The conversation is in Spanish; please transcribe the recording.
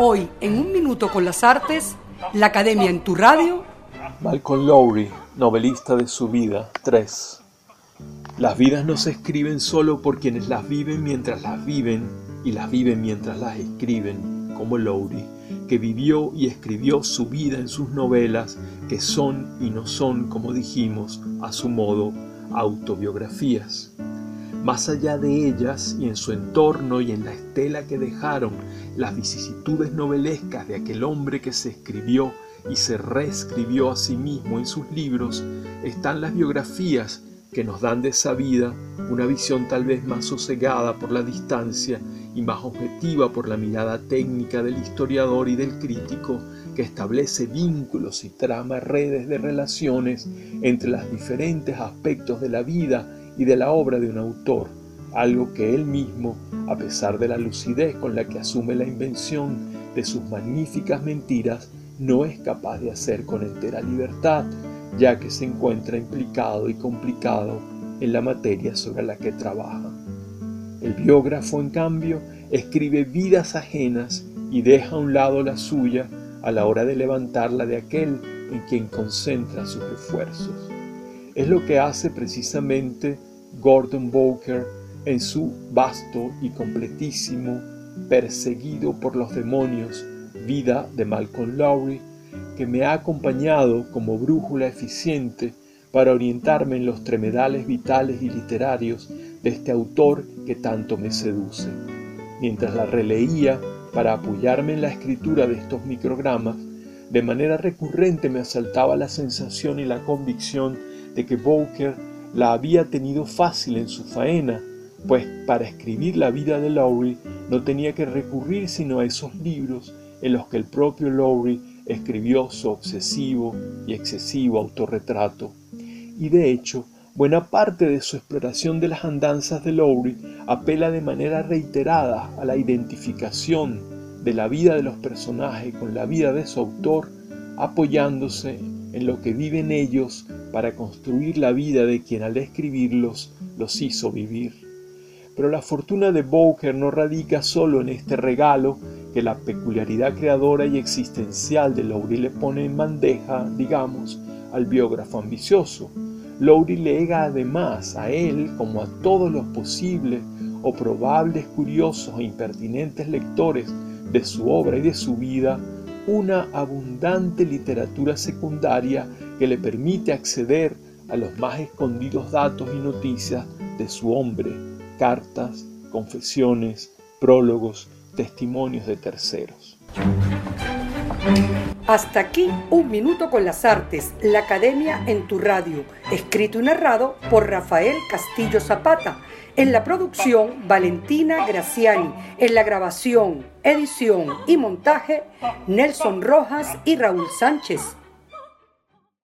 Hoy, en un minuto con las artes, la Academia en tu radio. Malcolm Lowry, novelista de su vida, 3. Las vidas no se escriben solo por quienes las viven mientras las viven y las viven mientras las escriben, como Lowry, que vivió y escribió su vida en sus novelas, que son y no son, como dijimos, a su modo, autobiografías. Más allá de ellas y en su entorno y en la estela que dejaron las vicisitudes novelescas de aquel hombre que se escribió y se reescribió a sí mismo en sus libros, están las biografías que nos dan de esa vida una visión tal vez más sosegada por la distancia y más objetiva por la mirada técnica del historiador y del crítico que establece vínculos y trama redes de relaciones entre los diferentes aspectos de la vida y de la obra de un autor, algo que él mismo, a pesar de la lucidez con la que asume la invención de sus magníficas mentiras, no es capaz de hacer con entera libertad, ya que se encuentra implicado y complicado en la materia sobre la que trabaja. El biógrafo, en cambio, escribe vidas ajenas y deja a un lado la suya a la hora de levantarla de aquel en quien concentra sus esfuerzos. Es lo que hace precisamente Gordon Bowker en su vasto y completísimo Perseguido por los demonios, vida de Malcolm Lowry, que me ha acompañado como brújula eficiente para orientarme en los tremedales vitales y literarios de este autor que tanto me seduce. Mientras la releía para apoyarme en la escritura de estos microgramas, de manera recurrente me asaltaba la sensación y la convicción de que Bowker la había tenido fácil en su faena, pues para escribir la vida de Lowry no tenía que recurrir sino a esos libros en los que el propio Lowry escribió su obsesivo y excesivo autorretrato. Y de hecho, buena parte de su exploración de las andanzas de Lowry apela de manera reiterada a la identificación de la vida de los personajes con la vida de su autor, apoyándose en lo que viven ellos para construir la vida de quien al escribirlos los hizo vivir. Pero la fortuna de Bowker no radica solo en este regalo que la peculiaridad creadora y existencial de Lowry le pone en bandeja, digamos, al biógrafo ambicioso. Lowry lega además a él, como a todos los posibles o probables curiosos e impertinentes lectores de su obra y de su vida, una abundante literatura secundaria que le permite acceder a los más escondidos datos y noticias de su hombre, cartas, confesiones, prólogos, testimonios de terceros. Hasta aquí un minuto con las artes, la academia en tu radio, escrito y narrado por Rafael Castillo Zapata. En la producción, Valentina Graciani. En la grabación, edición y montaje, Nelson Rojas y Raúl Sánchez.